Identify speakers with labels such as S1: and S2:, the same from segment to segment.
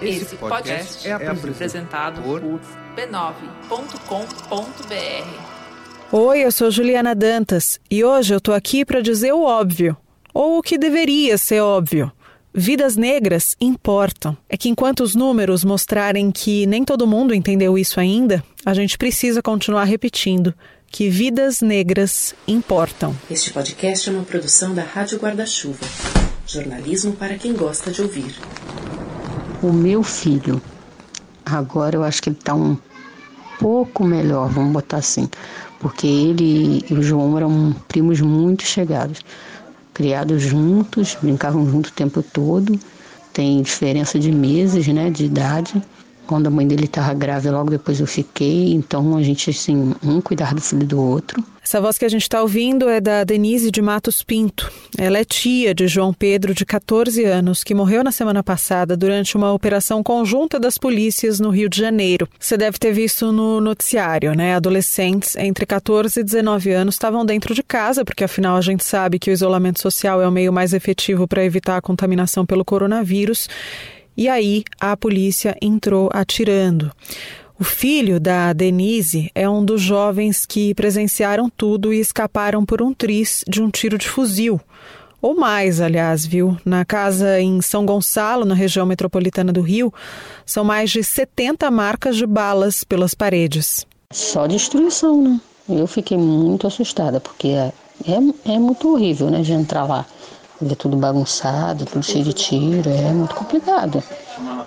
S1: Esse podcast é apresentado por b9.com.br.
S2: Oi, eu sou Juliana Dantas e hoje eu tô aqui para dizer o óbvio, ou o que deveria ser óbvio. Vidas negras importam. É que enquanto os números mostrarem que nem todo mundo entendeu isso ainda, a gente precisa continuar repetindo que vidas negras importam.
S3: Este podcast é uma produção da Rádio Guarda-Chuva. Jornalismo para quem gosta de ouvir.
S4: O meu filho, agora eu acho que ele está um pouco melhor, vamos botar assim, porque ele e o João eram primos muito chegados, criados juntos, brincavam junto o tempo todo, tem diferença de meses, né, de idade. Quando a mãe dele estava grávida, logo depois eu fiquei. Então a gente, assim, um cuidar do filho do outro.
S2: Essa voz que a gente está ouvindo é da Denise de Matos Pinto. Ela é tia de João Pedro, de 14 anos, que morreu na semana passada durante uma operação conjunta das polícias no Rio de Janeiro. Você deve ter visto no noticiário, né? Adolescentes entre 14 e 19 anos estavam dentro de casa, porque afinal a gente sabe que o isolamento social é o meio mais efetivo para evitar a contaminação pelo coronavírus. E aí a polícia entrou atirando. O filho da Denise é um dos jovens que presenciaram tudo e escaparam por um tris de um tiro de fuzil. Ou mais, aliás, viu? Na casa em São Gonçalo, na região metropolitana do Rio, são mais de 70 marcas de balas pelas paredes.
S4: Só destruição, né? Eu fiquei muito assustada, porque é, é, é muito horrível, né, de entrar lá. É tudo bagunçado, tudo cheio de tiro, é muito complicado.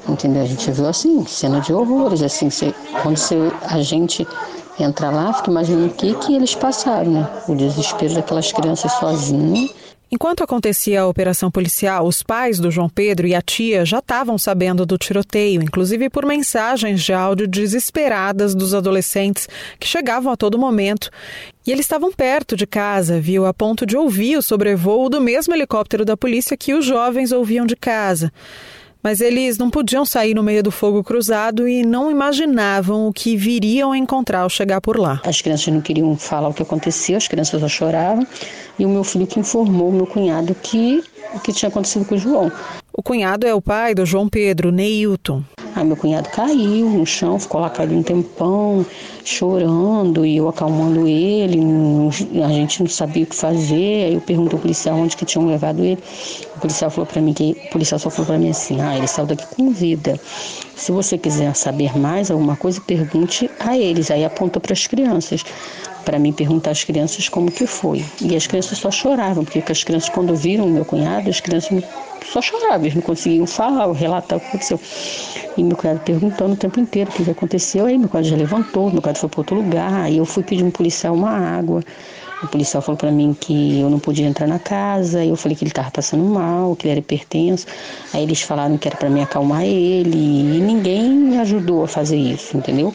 S4: Entendeu? A gente viu assim, cena de horrores, assim, quando a gente entra lá, fica imaginando o que, que eles passaram, né? O desespero daquelas crianças sozinhas
S2: Enquanto acontecia a operação policial, os pais do João Pedro e a tia já estavam sabendo do tiroteio, inclusive por mensagens de áudio desesperadas dos adolescentes que chegavam a todo momento. E eles estavam perto de casa, viu, a ponto de ouvir o sobrevoo do mesmo helicóptero da polícia que os jovens ouviam de casa. Mas eles não podiam sair no meio do fogo cruzado e não imaginavam o que viriam encontrar ao chegar por lá.
S4: As crianças não queriam falar o que aconteceu, as crianças só choravam. E o meu filho que informou meu cunhado que o que tinha acontecido com o João.
S2: O cunhado é o pai do João Pedro, Neilton.
S4: Aí meu cunhado caiu no chão, ficou lá caído um tempão, chorando, e eu acalmando ele, a gente não sabia o que fazer. Aí eu perguntei ao policial onde que tinham levado ele. O policial falou para mim que o policial só falou para mim assim: "Ah, ele saiu daqui com vida. Se você quiser saber mais alguma coisa, pergunte a eles". Aí apontou para as crianças para mim perguntar às crianças como que foi. E as crianças só choravam, porque as crianças quando viram meu cunhado, as crianças só choravam, eles não conseguiam falar ou relatar o que aconteceu. E meu cunhado perguntando o tempo inteiro o que aconteceu, aí meu cunhado já levantou, meu cunhado foi para outro lugar, aí eu fui pedir um policial uma água. O policial falou para mim que eu não podia entrar na casa, eu falei que ele estava passando mal, que ele era hipertenso. Aí eles falaram que era para me acalmar ele, e ninguém me ajudou a fazer isso, entendeu?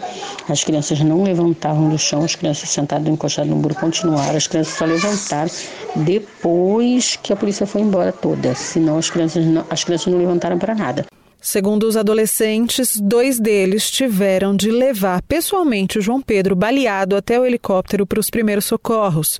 S4: As crianças não levantavam do chão, as crianças sentadas encostadas no muro continuaram, as crianças só levantaram depois que a polícia foi embora toda, senão as crianças não, as crianças não levantaram para nada.
S2: Segundo os adolescentes, dois deles tiveram de levar pessoalmente o João Pedro baleado até o helicóptero para os primeiros socorros.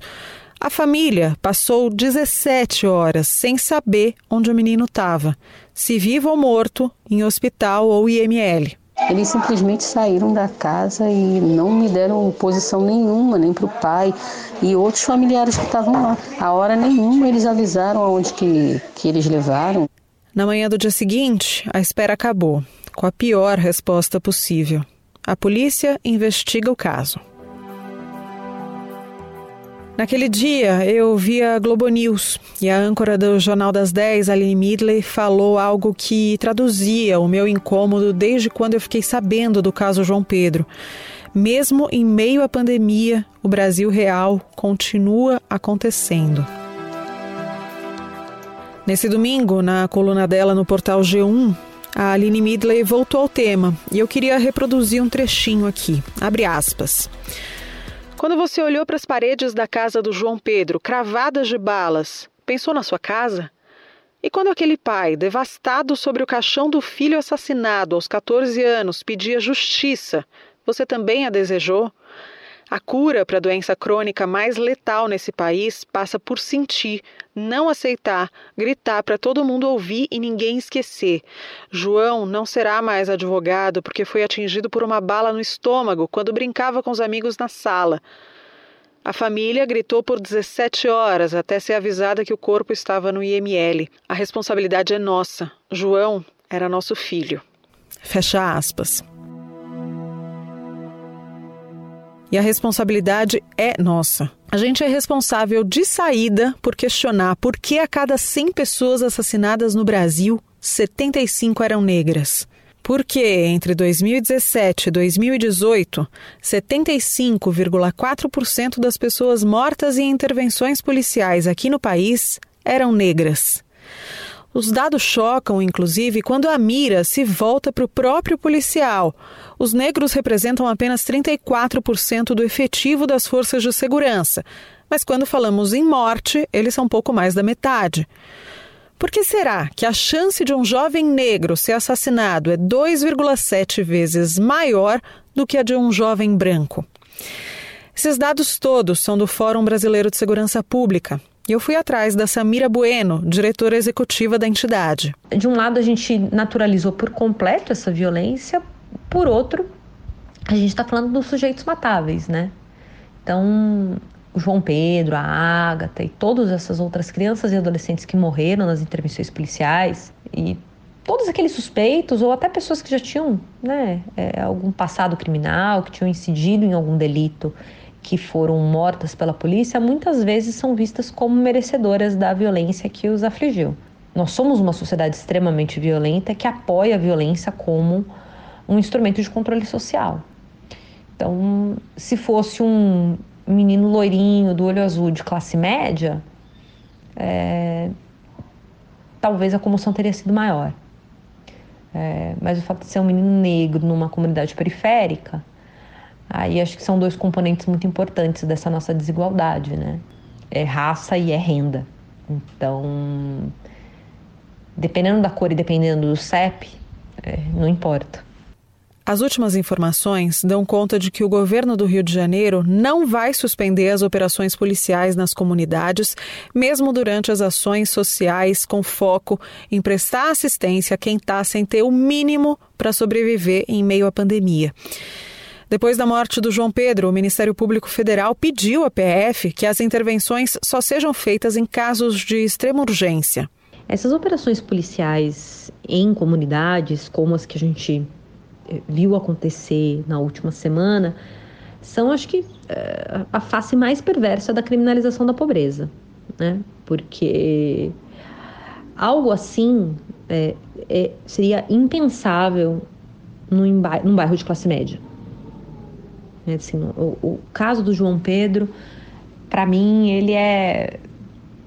S2: A família passou 17 horas sem saber onde o menino estava, se vivo ou morto, em hospital ou IML.
S4: Eles simplesmente saíram da casa e não me deram posição nenhuma, nem para o pai e outros familiares que estavam lá. A hora nenhuma eles avisaram aonde que, que eles levaram.
S2: Na manhã do dia seguinte, a espera acabou, com a pior resposta possível. A polícia investiga o caso. Naquele dia, eu vi a Globo News e a âncora do Jornal das 10, Aline Midley, falou algo que traduzia o meu incômodo desde quando eu fiquei sabendo do caso João Pedro. Mesmo em meio à pandemia, o Brasil real continua acontecendo. Nesse domingo, na coluna dela no portal G1, a Aline Midley voltou ao tema e eu queria reproduzir um trechinho aqui. Abre aspas. Quando você olhou para as paredes da casa do João Pedro, cravadas de balas, pensou na sua casa? E quando aquele pai, devastado sobre o caixão do filho assassinado aos 14 anos, pedia justiça, você também a desejou? A cura para a doença crônica mais letal nesse país passa por sentir, não aceitar, gritar para todo mundo ouvir e ninguém esquecer. João não será mais advogado porque foi atingido por uma bala no estômago quando brincava com os amigos na sala. A família gritou por 17 horas até ser avisada que o corpo estava no IML. A responsabilidade é nossa. João era nosso filho. Fecha aspas. E a responsabilidade é nossa. A gente é responsável de saída por questionar por que a cada 100 pessoas assassinadas no Brasil, 75 eram negras. Porque entre 2017 e 2018, 75,4% das pessoas mortas em intervenções policiais aqui no país eram negras. Os dados chocam, inclusive, quando a mira se volta para o próprio policial. Os negros representam apenas 34% do efetivo das forças de segurança, mas quando falamos em morte, eles são pouco mais da metade. Por que será que a chance de um jovem negro ser assassinado é 2,7 vezes maior do que a de um jovem branco? Esses dados todos são do Fórum Brasileiro de Segurança Pública, e eu fui atrás da Samira Bueno, diretora executiva da entidade.
S5: De um lado, a gente naturalizou por completo essa violência, por outro, a gente está falando dos sujeitos matáveis, né? Então, o João Pedro, a Ágata e todas essas outras crianças e adolescentes que morreram nas intervenções policiais e todos aqueles suspeitos ou até pessoas que já tinham né, é, algum passado criminal, que tinham incidido em algum delito que foram mortas pela polícia, muitas vezes são vistas como merecedoras da violência que os afligiu. Nós somos uma sociedade extremamente violenta que apoia a violência como um instrumento de controle social. Então, se fosse um menino loirinho, do olho azul, de classe média, é, talvez a comoção teria sido maior. É, mas o fato de ser um menino negro numa comunidade periférica Aí acho que são dois componentes muito importantes dessa nossa desigualdade, né? É raça e é renda. Então, dependendo da cor e dependendo do CEP, é, não importa.
S2: As últimas informações dão conta de que o governo do Rio de Janeiro não vai suspender as operações policiais nas comunidades, mesmo durante as ações sociais com foco em prestar assistência a quem está sem ter o mínimo para sobreviver em meio à pandemia. Depois da morte do João Pedro, o Ministério Público Federal pediu à PF que as intervenções só sejam feitas em casos de extrema urgência.
S5: Essas operações policiais em comunidades, como as que a gente eh, viu acontecer na última semana, são, acho que, eh, a face mais perversa da criminalização da pobreza, né? Porque algo assim é, é, seria impensável num, num bairro de classe média. Assim, o, o caso do João Pedro, para mim, ele é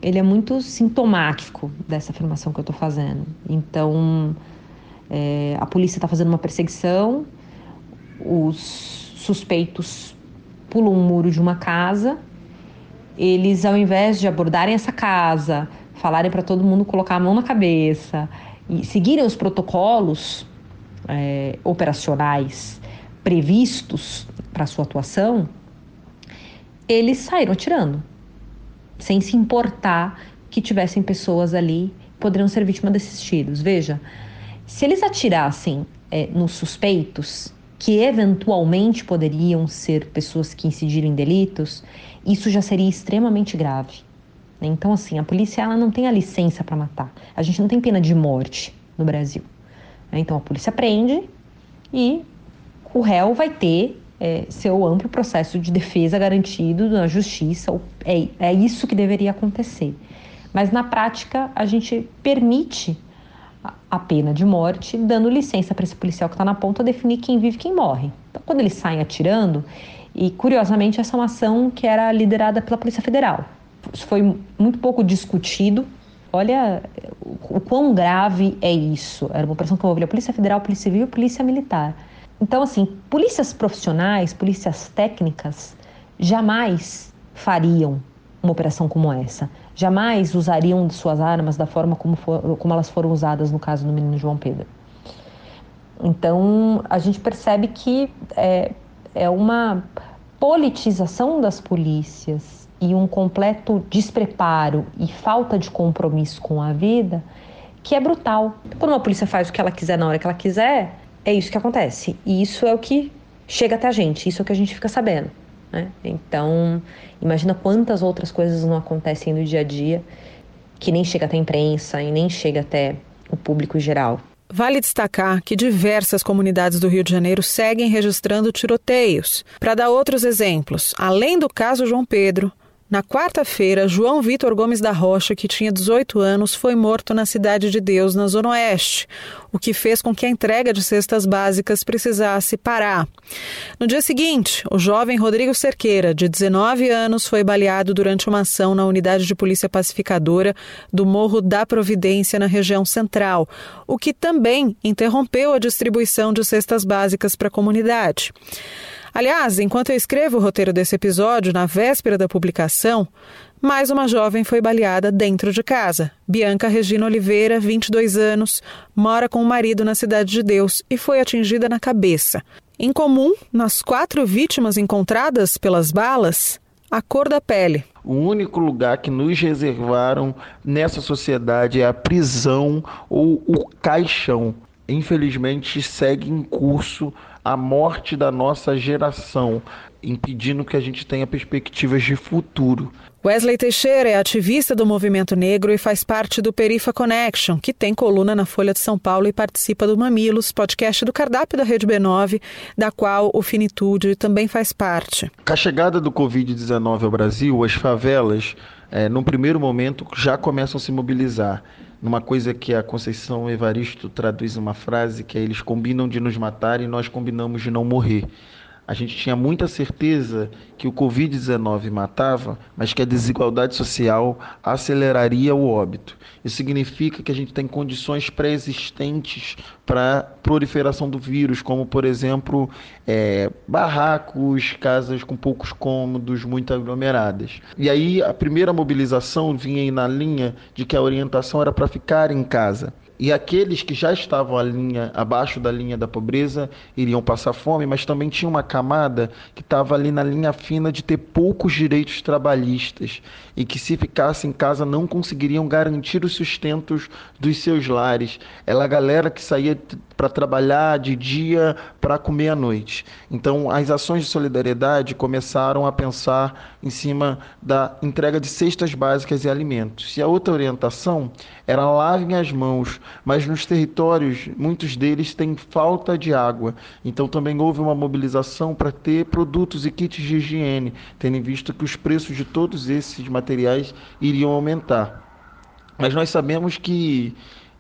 S5: ele é muito sintomático dessa afirmação que eu estou fazendo. Então, é, a polícia está fazendo uma perseguição, os suspeitos pulam um muro de uma casa, eles, ao invés de abordarem essa casa, falarem para todo mundo colocar a mão na cabeça e seguirem os protocolos é, operacionais previstos para sua atuação, eles saíram atirando, sem se importar que tivessem pessoas ali que poderiam ser vítimas desses tiros. Veja, se eles atirassem é, nos suspeitos, que eventualmente poderiam ser pessoas que incidiram em delitos, isso já seria extremamente grave. Né? Então, assim, a polícia ela não tem a licença para matar. A gente não tem pena de morte no Brasil. Né? Então, a polícia prende e o réu vai ter é, seu amplo processo de defesa garantido na justiça. É, é isso que deveria acontecer. Mas na prática, a gente permite a pena de morte, dando licença para esse policial que está na ponta definir quem vive e quem morre. Então, quando eles saem atirando, e curiosamente, essa é uma ação que era liderada pela Polícia Federal. Isso foi muito pouco discutido. Olha o quão grave é isso. Era uma operação que envolvia a Polícia Federal, a Polícia Civil e a Polícia Militar. Então, assim, polícias profissionais, polícias técnicas, jamais fariam uma operação como essa. Jamais usariam suas armas da forma como, for, como elas foram usadas no caso do menino João Pedro. Então, a gente percebe que é, é uma politização das polícias e um completo despreparo e falta de compromisso com a vida que é brutal. Quando uma polícia faz o que ela quiser na hora que ela quiser, é isso que acontece. E isso é o que chega até a gente, isso é o que a gente fica sabendo. Né? Então, imagina quantas outras coisas não acontecem no dia a dia que nem chega até a imprensa e nem chega até o público em geral.
S2: Vale destacar que diversas comunidades do Rio de Janeiro seguem registrando tiroteios. Para dar outros exemplos, além do caso João Pedro, na quarta-feira, João Vitor Gomes da Rocha, que tinha 18 anos, foi morto na Cidade de Deus, na Zona Oeste, o que fez com que a entrega de cestas básicas precisasse parar. No dia seguinte, o jovem Rodrigo Cerqueira, de 19 anos, foi baleado durante uma ação na unidade de polícia pacificadora do Morro da Providência, na região central, o que também interrompeu a distribuição de cestas básicas para a comunidade. Aliás, enquanto eu escrevo o roteiro desse episódio, na véspera da publicação, mais uma jovem foi baleada dentro de casa. Bianca Regina Oliveira, 22 anos, mora com o marido na Cidade de Deus e foi atingida na cabeça. Em comum, nas quatro vítimas encontradas pelas balas, a cor da pele.
S6: O único lugar que nos reservaram nessa sociedade é a prisão ou o caixão. Infelizmente, segue em curso a morte da nossa geração, impedindo que a gente tenha perspectivas de futuro.
S2: Wesley Teixeira é ativista do movimento negro e faz parte do Perifa Connection, que tem coluna na Folha de São Paulo e participa do Mamilos, podcast do cardápio da Rede B9, da qual o Finitude também faz parte.
S6: Com a chegada do Covid-19 ao Brasil, as favelas, é, num primeiro momento, já começam a se mobilizar numa coisa que a Conceição Evaristo traduz uma frase que é eles combinam de nos matar e nós combinamos de não morrer. A gente tinha muita certeza que o Covid-19 matava, mas que a desigualdade social aceleraria o óbito. Isso significa que a gente tem condições pré-existentes para proliferação do vírus, como, por exemplo, é, barracos, casas com poucos cômodos, muito aglomeradas. E aí a primeira mobilização vinha na linha de que a orientação era para ficar em casa. E aqueles que já estavam linha, abaixo da linha da pobreza iriam passar fome, mas também tinha uma camada que estava ali na linha fina de ter poucos direitos trabalhistas e que, se ficasse em casa, não conseguiriam garantir os sustentos dos seus lares. Ela galera que saía para trabalhar de dia para comer à noite. Então, as ações de solidariedade começaram a pensar em cima da entrega de cestas básicas e alimentos. E a outra orientação era lavem as mãos, mas nos territórios, muitos deles têm falta de água. Então, também houve uma mobilização para ter produtos e kits de higiene, tendo em vista que os preços de todos esses materiais iriam aumentar. Mas nós sabemos que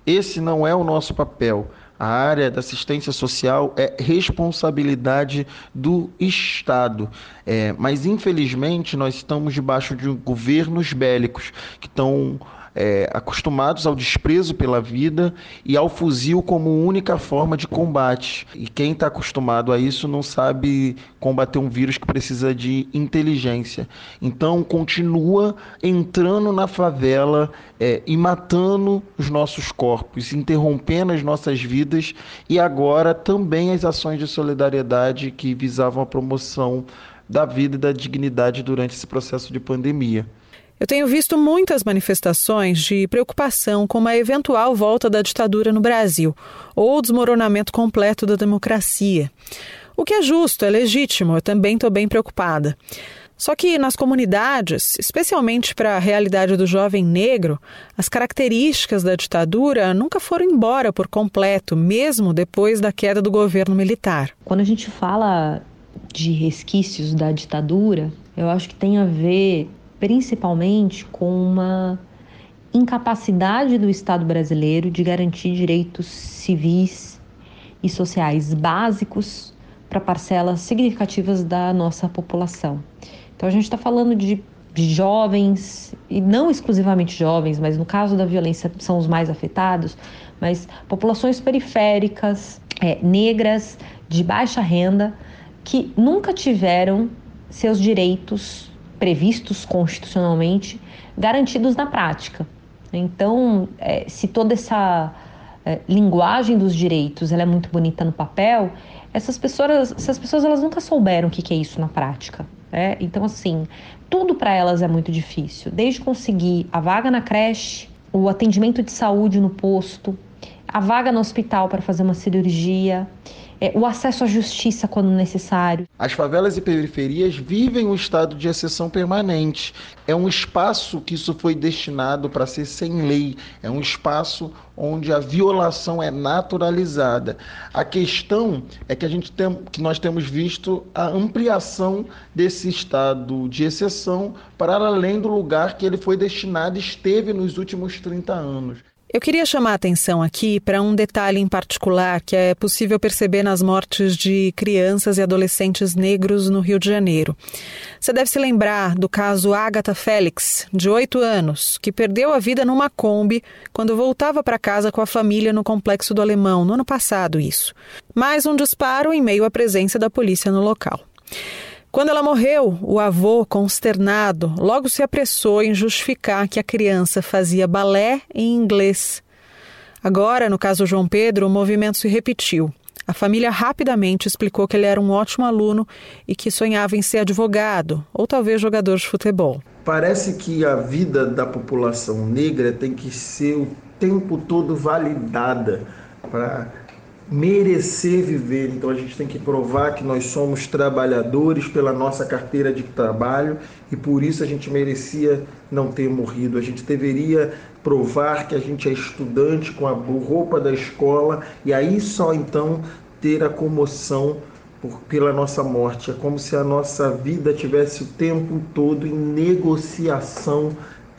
S6: esse não é o nosso papel. A área da assistência social é responsabilidade do Estado. É, mas, infelizmente, nós estamos debaixo de governos bélicos que estão é, acostumados ao desprezo pela vida e ao fuzil como única forma de combate. E quem está acostumado a isso não sabe combater um vírus que precisa de inteligência. Então, continua entrando na favela é, e matando os nossos corpos, interrompendo as nossas vidas e agora também as ações de solidariedade que visavam a promoção da vida e da dignidade durante esse processo de pandemia.
S2: Eu tenho visto muitas manifestações de preocupação com uma eventual volta da ditadura no Brasil ou desmoronamento completo da democracia. O que é justo, é legítimo, eu também estou bem preocupada. Só que nas comunidades, especialmente para a realidade do jovem negro, as características da ditadura nunca foram embora por completo, mesmo depois da queda do governo militar.
S5: Quando a gente fala de resquícios da ditadura, eu acho que tem a ver principalmente com uma incapacidade do Estado brasileiro de garantir direitos civis e sociais básicos para parcelas significativas da nossa população. Então a gente está falando de, jovens, e não exclusivamente jovens, mas no caso da violência são os mais afetados, mas populações periféricas, é, negras, de baixa renda, que nunca tiveram seus direitos previstos constitucionalmente, garantidos na prática. Então, é, se toda essa é, linguagem dos direitos ela é muito bonita no papel, essas pessoas, essas pessoas elas nunca souberam o que é isso na prática. Né? Então, assim, tudo para elas é muito difícil, desde conseguir a vaga na creche, o atendimento de saúde no posto, a vaga no hospital para fazer uma cirurgia, é, o acesso à justiça quando necessário.
S6: As favelas e periferias vivem um estado de exceção permanente. É um espaço que isso foi destinado para ser sem lei. É um espaço onde a violação é naturalizada. A questão é que a gente tem, que nós temos visto a ampliação desse estado de exceção para além do lugar que ele foi destinado e esteve nos últimos 30 anos.
S2: Eu queria chamar a atenção aqui para um detalhe em particular que é possível perceber nas mortes de crianças e adolescentes negros no Rio de Janeiro. Você deve se lembrar do caso Agatha Félix, de 8 anos, que perdeu a vida numa Kombi quando voltava para casa com a família no Complexo do Alemão, no ano passado, isso. Mais um disparo em meio à presença da polícia no local. Quando ela morreu, o avô, consternado, logo se apressou em justificar que a criança fazia balé em inglês. Agora, no caso João Pedro, o movimento se repetiu. A família rapidamente explicou que ele era um ótimo aluno e que sonhava em ser advogado ou talvez jogador de futebol.
S6: Parece que a vida da população negra tem que ser o tempo todo validada para merecer viver. Então a gente tem que provar que nós somos trabalhadores pela nossa carteira de trabalho e por isso a gente merecia não ter morrido. A gente deveria provar que a gente é estudante com a roupa da escola e aí só então ter a comoção por, pela nossa morte. É como se a nossa vida tivesse o tempo todo em negociação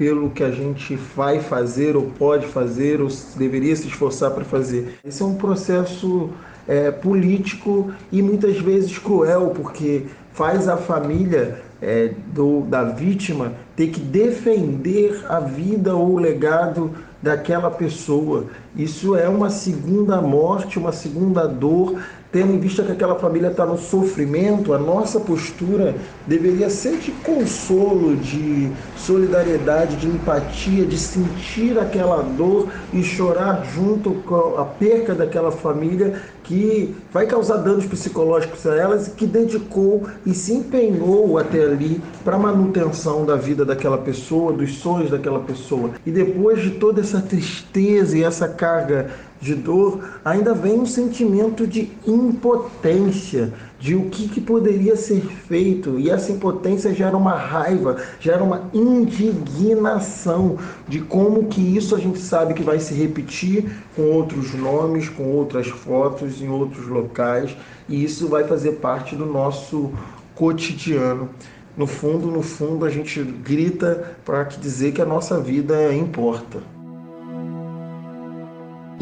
S6: pelo que a gente vai fazer ou pode fazer ou deveria se esforçar para fazer. Esse é um processo é, político e muitas vezes cruel, porque faz a família é, do, da vítima ter que defender a vida ou o legado daquela pessoa. Isso é uma segunda morte, uma segunda dor, tendo em vista que aquela família está no sofrimento, a nossa postura deveria ser de consolo, de solidariedade, de empatia, de sentir aquela dor e chorar junto com a perca daquela família que vai causar danos psicológicos a elas e que dedicou e se empenhou até ali para a manutenção da vida daquela pessoa, dos sonhos daquela pessoa. E depois de toda essa tristeza e essa carga de dor, ainda vem um sentimento de impotência, de o que, que, poderia ser feito. E essa impotência gera uma raiva, gera uma indignação de como que isso a gente sabe que vai se repetir com outros nomes, com outras fotos, em outros locais, e isso vai fazer parte do nosso cotidiano. No fundo, no fundo, a gente grita para dizer que a nossa vida importa.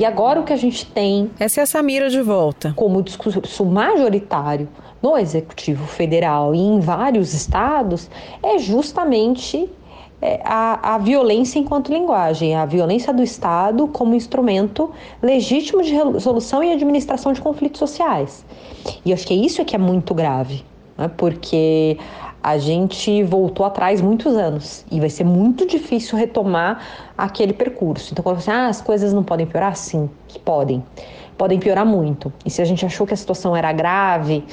S5: E agora o que a gente tem.
S2: Essa é a Samira de volta.
S5: Como discurso majoritário no Executivo Federal e em vários estados é justamente é, a, a, violência enquanto linguagem, a violência do Estado como instrumento legítimo de resolução e administração de conflitos sociais. E acho que é isso que é muito grave, né? porque a gente voltou atrás muitos anos e vai ser muito difícil retomar aquele percurso. Então, quando você ah, as coisas não podem piorar, sim, que podem. Podem piorar muito. E se a gente achou que a situação era grave,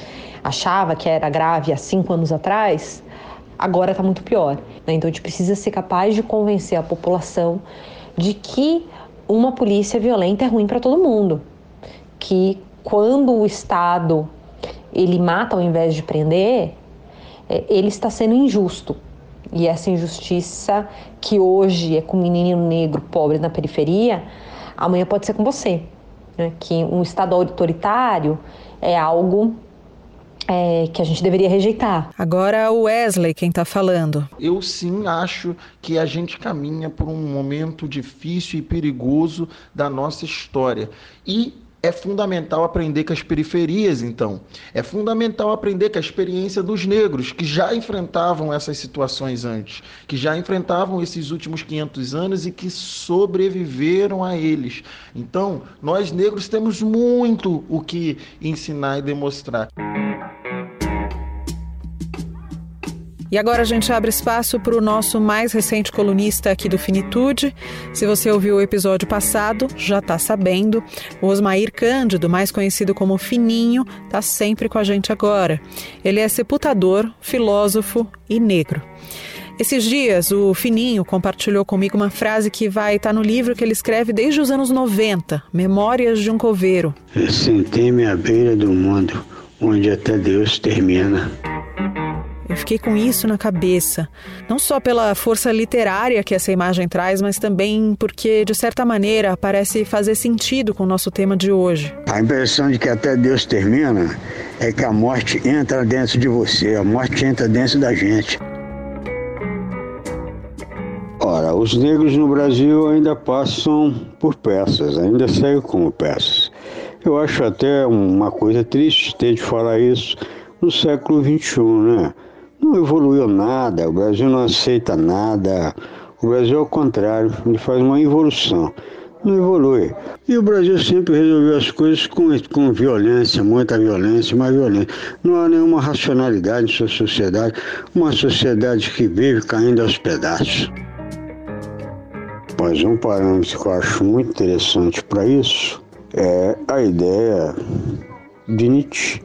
S5: achava que era grave há cinco anos atrás, agora está muito pior. Né? Então, a gente precisa ser capaz de convencer a população de que uma polícia violenta é ruim para todo mundo. Que quando o Estado ele mata ao invés de prender, ele está sendo injusto. E essa injustiça que hoje é com um menino negro pobre na periferia, amanhã pode ser com você. Né? Que um Estado autoritário é algo é, que a gente deveria rejeitar.
S2: Agora o Wesley quem está falando.
S6: Eu sim acho que a gente caminha por um momento difícil e perigoso da nossa história. E é fundamental aprender com as periferias, então. É fundamental aprender com a experiência dos negros, que já enfrentavam essas situações antes, que já enfrentavam esses últimos 500 anos e que sobreviveram a eles. Então, nós negros temos muito o que ensinar e demonstrar.
S2: E agora a gente abre espaço para o nosso mais recente colunista aqui do Finitude. Se você ouviu o episódio passado, já está sabendo. O Osmair Cândido, mais conhecido como Fininho, está sempre com a gente agora. Ele é sepultador, filósofo e negro. Esses dias, o Fininho compartilhou comigo uma frase que vai estar tá no livro que ele escreve desde os anos 90, Memórias de um Coveiro.
S7: Sentei-me à beira do mundo, onde até Deus termina.
S2: Eu fiquei com isso na cabeça, não só pela força literária que essa imagem traz, mas também porque, de certa maneira, parece fazer sentido com o nosso tema de hoje.
S7: A impressão de que até Deus termina é que a morte entra dentro de você, a morte entra dentro da gente. Ora, os negros no Brasil ainda passam por peças, ainda seguem como peças. Eu acho até uma coisa triste ter de falar isso no século XXI, né? Não evoluiu nada, o Brasil não aceita nada. O Brasil, ao contrário, ele faz uma evolução. Não evolui. E o Brasil sempre resolveu as coisas com, com violência, muita violência, mais violência. Não há nenhuma racionalidade em sua sociedade, uma sociedade que vive caindo aos pedaços. Mas um parâmetro que eu acho muito interessante para isso é a ideia de Nietzsche.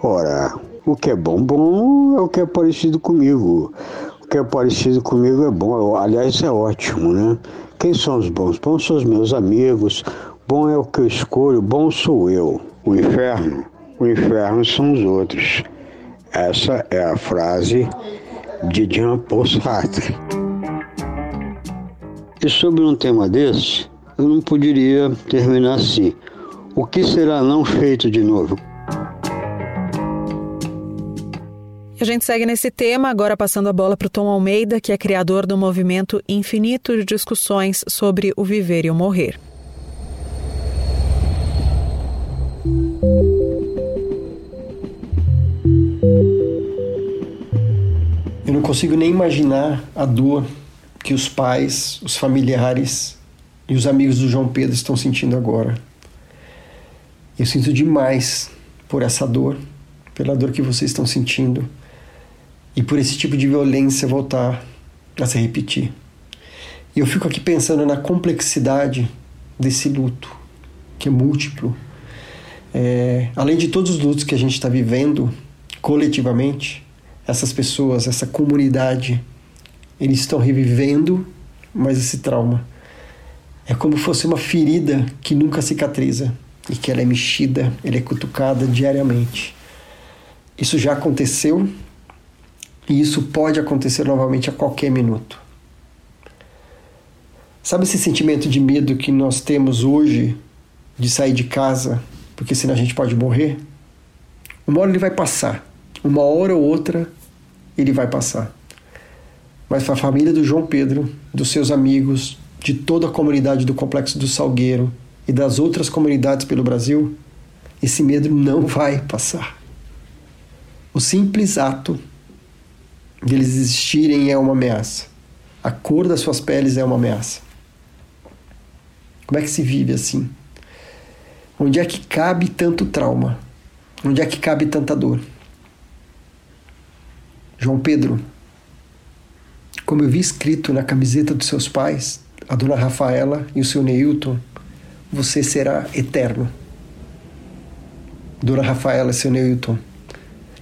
S7: Ora, o que é bom, bom é o que é parecido comigo. O que é parecido comigo é bom, aliás, é ótimo, né? Quem são os bons? Bons são os meus amigos, bom é o que eu escolho, bom sou eu. O inferno, o inferno são os outros. Essa é a frase de Jean-Paul Sartre. E sobre um tema desse, eu não poderia terminar assim. O que será não feito de novo?
S2: A gente segue nesse tema, agora passando a bola para o Tom Almeida, que é criador do movimento infinito de discussões sobre o viver e o morrer.
S8: Eu não consigo nem imaginar a dor que os pais, os familiares e os amigos do João Pedro estão sentindo agora. Eu sinto demais por essa dor, pela dor que vocês estão sentindo e por esse tipo de violência voltar a se repetir. E eu fico aqui pensando na complexidade desse luto, que é múltiplo. É, além de todos os lutos que a gente está vivendo coletivamente, essas pessoas, essa comunidade eles estão revivendo mais esse trauma. É como se fosse uma ferida que nunca cicatriza e que ela é mexida, ela é cutucada diariamente. Isso já aconteceu e isso pode acontecer novamente a qualquer minuto. Sabe esse sentimento de medo que nós temos hoje de sair de casa, porque senão a gente pode morrer? Uma hora ele vai passar, uma hora ou outra ele vai passar mas para a família do João Pedro, dos seus amigos, de toda a comunidade do Complexo do Salgueiro e das outras comunidades pelo Brasil, esse medo não vai passar. O simples ato deles existirem é uma ameaça. A cor das suas peles é uma ameaça. Como é que se vive assim? Onde é que cabe tanto trauma? Onde é que cabe tanta dor? João Pedro, como eu vi escrito na camiseta dos seus pais, a dona Rafaela e o seu Neilton, você será eterno. Dona Rafaela e seu Neilton,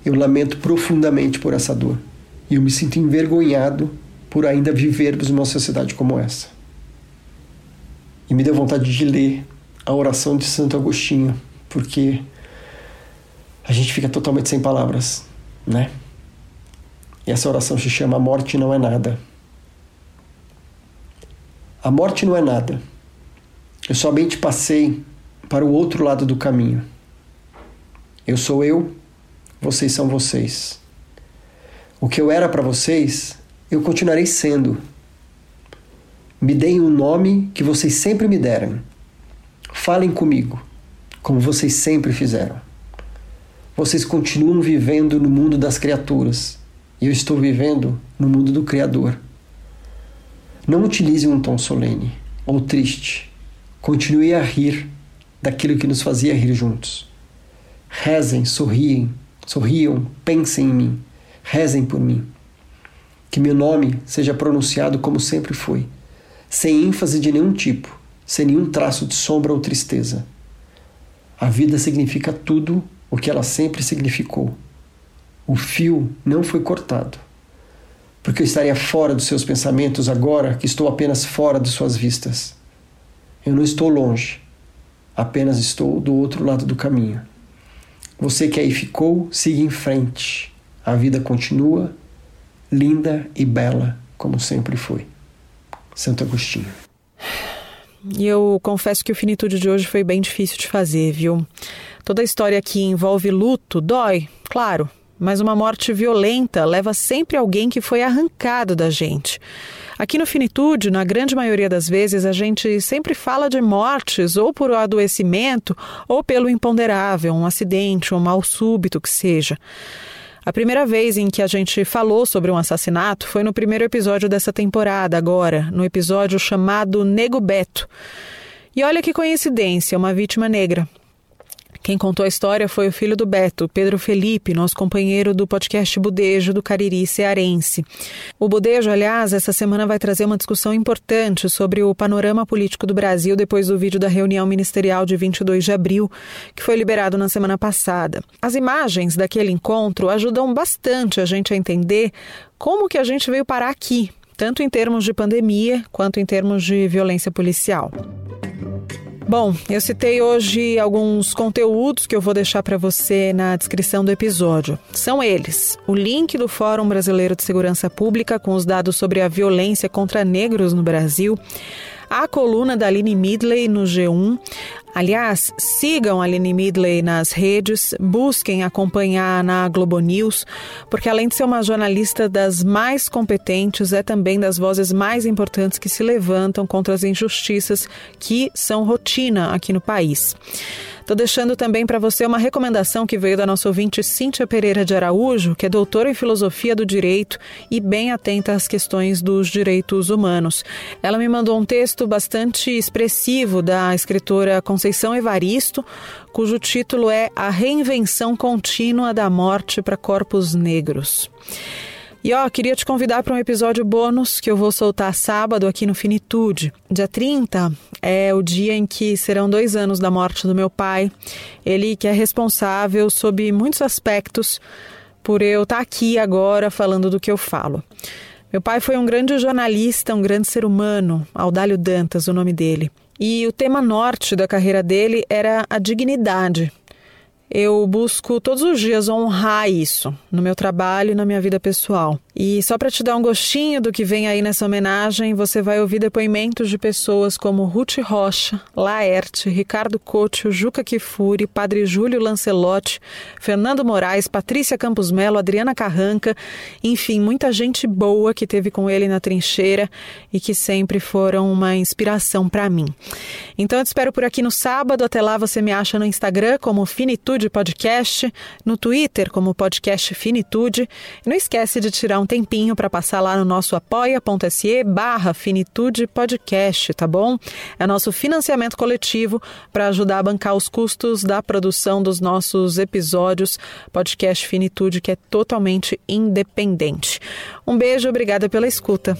S8: eu lamento profundamente por essa dor e eu me sinto envergonhado por ainda vivermos numa sociedade como essa. E me deu vontade de ler a oração de Santo Agostinho, porque a gente fica totalmente sem palavras, né? E essa oração se chama A Morte Não É Nada. A morte não é nada. Eu somente passei para o outro lado do caminho. Eu sou eu, vocês são vocês. O que eu era para vocês, eu continuarei sendo. Me deem o um nome que vocês sempre me deram. Falem comigo, como vocês sempre fizeram. Vocês continuam vivendo no mundo das criaturas e eu estou vivendo no mundo do Criador. Não utilize um tom solene ou triste. Continue a rir daquilo que nos fazia rir juntos. Rezem, sorriem, sorriam, pensem em mim, rezem por mim. Que meu nome seja pronunciado como sempre foi, sem ênfase de nenhum tipo, sem nenhum traço de sombra ou tristeza. A vida significa tudo o que ela sempre significou. O fio não foi cortado, porque eu estaria fora dos seus pensamentos agora que estou apenas fora de suas vistas. Eu não estou longe, apenas estou do outro lado do caminho. Você que aí ficou, siga em frente. A vida continua linda e bela como sempre foi. Santo Agostinho.
S2: E eu confesso que o finitude de hoje foi bem difícil de fazer, viu? Toda a história aqui envolve luto, dói, claro, mas uma morte violenta leva sempre alguém que foi arrancado da gente. Aqui no Finitude, na grande maioria das vezes, a gente sempre fala de mortes ou por adoecimento ou pelo imponderável, um acidente, um mal súbito que seja. A primeira vez em que a gente falou sobre um assassinato foi no primeiro episódio dessa temporada, agora, no episódio chamado Nego Beto. E olha que coincidência, uma vítima negra. Quem contou a história foi o filho do Beto, Pedro Felipe, nosso companheiro do podcast Budejo do Cariri Cearense. O Budejo, aliás, essa semana vai trazer uma discussão importante sobre o panorama político do Brasil depois do vídeo da reunião ministerial de 22 de abril, que foi liberado na semana passada. As imagens daquele encontro ajudam bastante a gente a entender como que a gente veio parar aqui, tanto em termos de pandemia quanto em termos de violência policial. Bom, eu citei hoje alguns conteúdos que eu vou deixar para você na descrição do episódio. São eles: o link do Fórum Brasileiro de Segurança Pública com os dados sobre a violência contra negros no Brasil, a coluna da Aline Midley no G1, Aliás, sigam a Aline Midley nas redes, busquem acompanhar na Globo News, porque além de ser uma jornalista das mais competentes, é também das vozes mais importantes que se levantam contra as injustiças que são rotina aqui no país. Estou deixando também para você uma recomendação que veio da nossa ouvinte Cíntia Pereira de Araújo, que é doutora em filosofia do direito e bem atenta às questões dos direitos humanos. Ela me mandou um texto bastante expressivo da escritora Conceição Evaristo, cujo título é A Reinvenção Contínua da Morte para Corpos Negros. E ó, queria te convidar para um episódio bônus que eu vou soltar sábado aqui no Finitude. Dia 30 é o dia em que serão dois anos da morte do meu pai. Ele que é responsável sob muitos aspectos por eu estar tá aqui agora falando do que eu falo. Meu pai foi um grande jornalista, um grande ser humano, Audálio Dantas, o nome dele. E o tema norte da carreira dele era a dignidade. Eu busco todos os dias honrar isso no meu trabalho e na minha vida pessoal. E só para te dar um gostinho do que vem aí nessa homenagem, você vai ouvir depoimentos de pessoas como Ruth Rocha, Laerte, Ricardo Couto, Juca Kifuri, Padre Júlio Lancelotti, Fernando Moraes, Patrícia Campos Melo, Adriana Carranca, enfim, muita gente boa que teve com ele na trincheira e que sempre foram uma inspiração para mim. Então eu te espero por aqui no sábado. Até lá você me acha no Instagram como Finitude Podcast, no Twitter como Podcast Finitude. E não esquece de tirar um tempinho para passar lá no nosso apoia.se barra Finitude Podcast, tá bom? É nosso financiamento coletivo para ajudar a bancar os custos da produção dos nossos episódios. Podcast Finitude, que é totalmente independente. Um beijo, obrigada pela escuta.